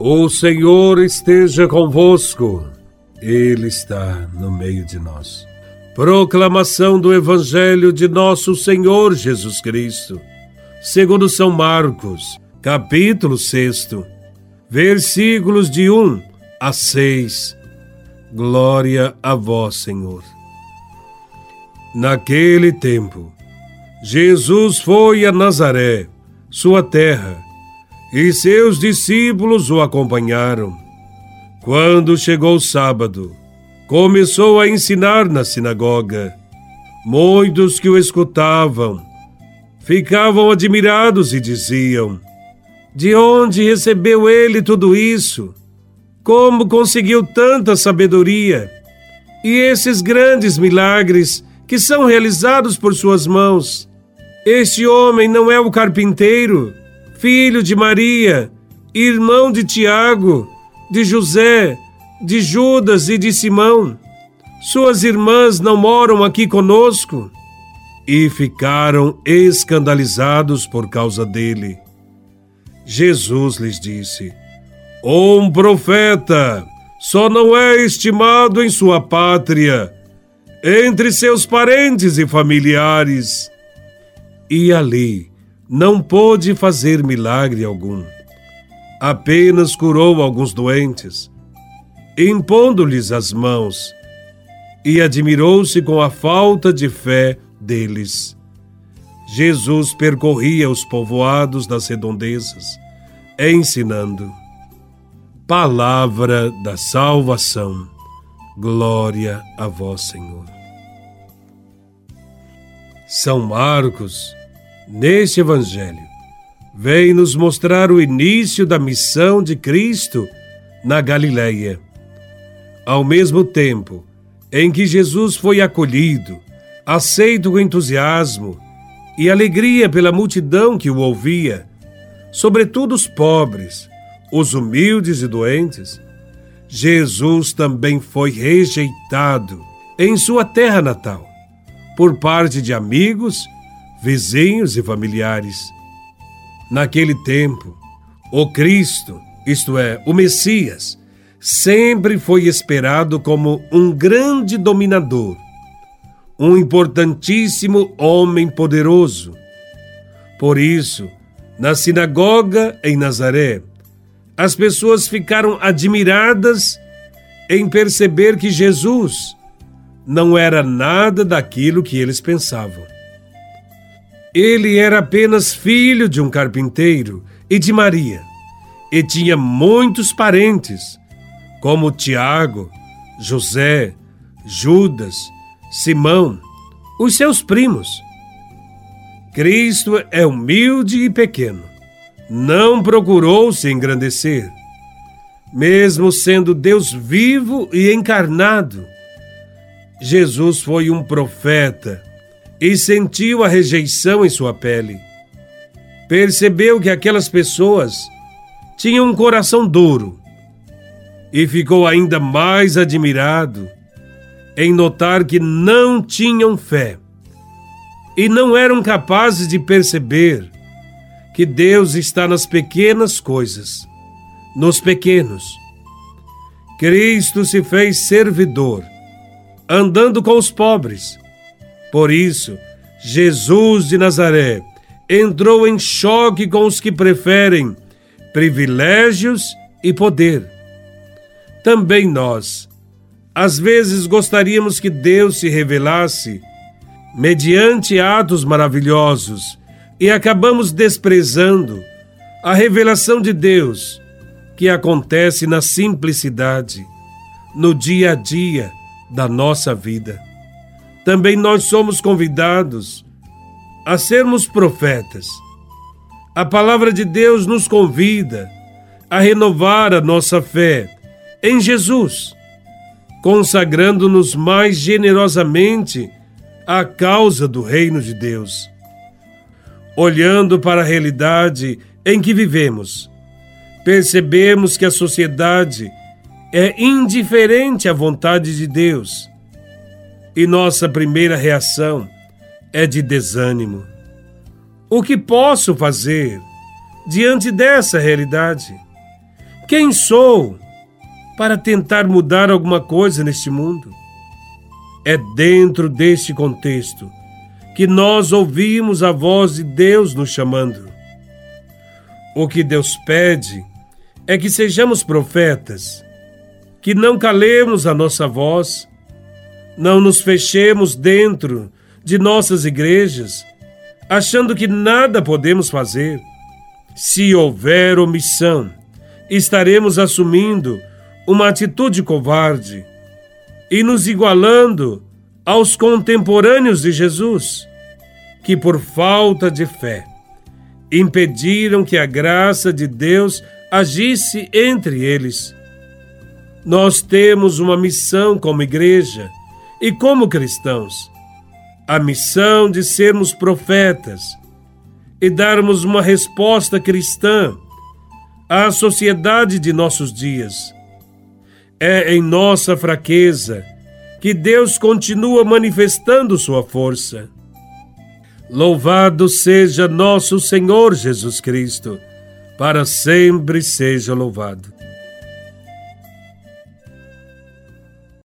O Senhor esteja convosco, Ele está no meio de nós. Proclamação do Evangelho de Nosso Senhor Jesus Cristo, segundo São Marcos, capítulo 6, versículos de 1 a 6. Glória a Vós, Senhor. Naquele tempo, Jesus foi a Nazaré, sua terra e seus discípulos o acompanharam. Quando chegou o sábado, começou a ensinar na sinagoga. Muitos que o escutavam ficavam admirados e diziam: De onde recebeu ele tudo isso? Como conseguiu tanta sabedoria? E esses grandes milagres que são realizados por suas mãos? Este homem não é o carpinteiro? Filho de Maria, irmão de Tiago, de José, de Judas e de Simão. Suas irmãs não moram aqui conosco? E ficaram escandalizados por causa dele. Jesus lhes disse: Um profeta só não é estimado em sua pátria, entre seus parentes e familiares. E ali, não pôde fazer milagre algum. Apenas curou alguns doentes, impondo-lhes as mãos, e admirou-se com a falta de fé deles. Jesus percorria os povoados das redondezas, ensinando. Palavra da salvação. Glória a vós, Senhor. São Marcos neste Evangelho, vem nos mostrar o início da missão de Cristo na Galileia. Ao mesmo tempo em que Jesus foi acolhido, aceito com entusiasmo e alegria pela multidão que o ouvia, sobretudo os pobres, os humildes e doentes, Jesus também foi rejeitado em sua terra natal por parte de amigos vizinhos e familiares. Naquele tempo, o Cristo, isto é, o Messias, sempre foi esperado como um grande dominador, um importantíssimo homem poderoso. Por isso, na sinagoga em Nazaré, as pessoas ficaram admiradas em perceber que Jesus não era nada daquilo que eles pensavam. Ele era apenas filho de um carpinteiro e de Maria, e tinha muitos parentes, como Tiago, José, Judas, Simão, os seus primos. Cristo é humilde e pequeno. Não procurou se engrandecer. Mesmo sendo Deus vivo e encarnado, Jesus foi um profeta e sentiu a rejeição em sua pele. Percebeu que aquelas pessoas tinham um coração duro e ficou ainda mais admirado em notar que não tinham fé e não eram capazes de perceber que Deus está nas pequenas coisas, nos pequenos. Cristo se fez servidor, andando com os pobres por isso, Jesus de Nazaré entrou em choque com os que preferem privilégios e poder. Também nós, às vezes, gostaríamos que Deus se revelasse mediante atos maravilhosos e acabamos desprezando a revelação de Deus que acontece na simplicidade, no dia a dia da nossa vida também nós somos convidados a sermos profetas. A palavra de Deus nos convida a renovar a nossa fé em Jesus, consagrando-nos mais generosamente à causa do reino de Deus. Olhando para a realidade em que vivemos, percebemos que a sociedade é indiferente à vontade de Deus e nossa primeira reação é de desânimo. O que posso fazer diante dessa realidade? Quem sou para tentar mudar alguma coisa neste mundo? É dentro deste contexto que nós ouvimos a voz de Deus nos chamando. O que Deus pede é que sejamos profetas, que não calemos a nossa voz, não nos fechemos dentro de nossas igrejas, achando que nada podemos fazer. Se houver omissão, estaremos assumindo uma atitude covarde e nos igualando aos contemporâneos de Jesus, que por falta de fé impediram que a graça de Deus agisse entre eles. Nós temos uma missão como igreja e como cristãos: a missão de sermos profetas e darmos uma resposta cristã à sociedade de nossos dias. É em nossa fraqueza que Deus continua manifestando sua força. Louvado seja nosso Senhor Jesus Cristo, para sempre seja louvado.